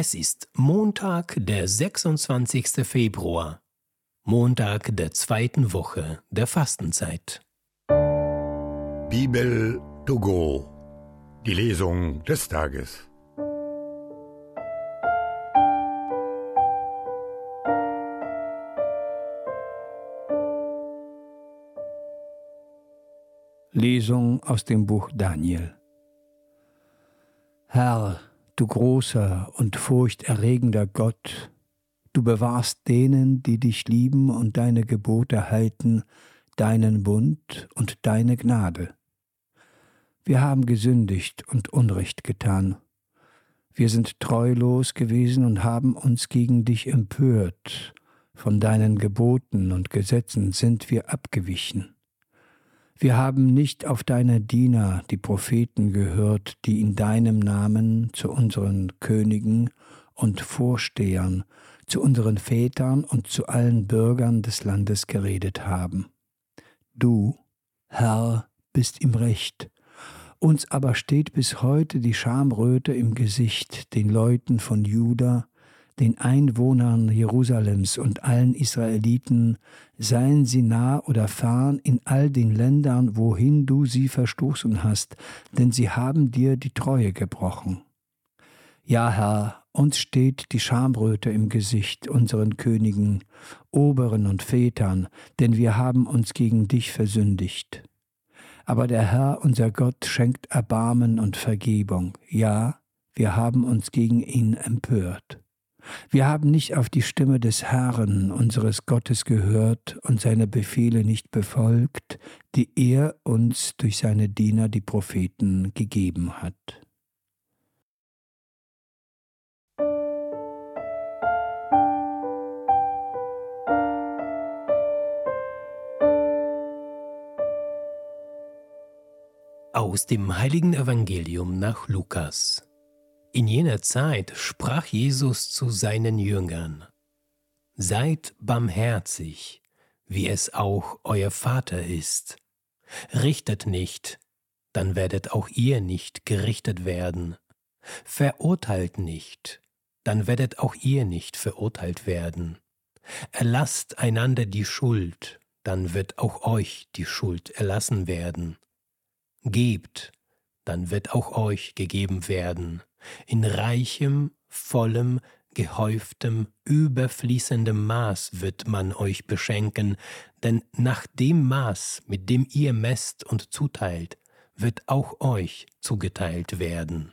Es ist Montag, der 26. Februar, Montag der zweiten Woche der Fastenzeit. Bibel to go, die Lesung des Tages. Lesung aus dem Buch Daniel. Herr, du großer und furchterregender Gott, du bewahrst denen, die dich lieben und deine Gebote halten, deinen Bund und deine Gnade. Wir haben gesündigt und Unrecht getan. Wir sind treulos gewesen und haben uns gegen dich empört. Von deinen Geboten und Gesetzen sind wir abgewichen. Wir haben nicht auf deine Diener, die Propheten, gehört, die in deinem Namen zu unseren Königen und Vorstehern, zu unseren Vätern und zu allen Bürgern des Landes geredet haben. Du, Herr, bist im Recht, uns aber steht bis heute die Schamröte im Gesicht, den Leuten von Juda, den Einwohnern Jerusalems und allen Israeliten, seien sie nah oder fern in all den Ländern, wohin du sie verstoßen hast, denn sie haben dir die Treue gebrochen. Ja, Herr, uns steht die Schamröte im Gesicht, unseren Königen, Oberen und Vätern, denn wir haben uns gegen dich versündigt. Aber der Herr, unser Gott, schenkt Erbarmen und Vergebung. Ja, wir haben uns gegen ihn empört. Wir haben nicht auf die Stimme des Herrn, unseres Gottes, gehört und seine Befehle nicht befolgt, die er uns durch seine Diener, die Propheten, gegeben hat. Aus dem heiligen Evangelium nach Lukas. In jener Zeit sprach Jesus zu seinen Jüngern, Seid barmherzig, wie es auch euer Vater ist. Richtet nicht, dann werdet auch ihr nicht gerichtet werden. Verurteilt nicht, dann werdet auch ihr nicht verurteilt werden. Erlasst einander die Schuld, dann wird auch euch die Schuld erlassen werden. Gebt, dann wird auch euch gegeben werden in reichem, vollem, gehäuftem, überfließendem Maß wird man euch beschenken, denn nach dem Maß, mit dem ihr messt und zuteilt, wird auch euch zugeteilt werden.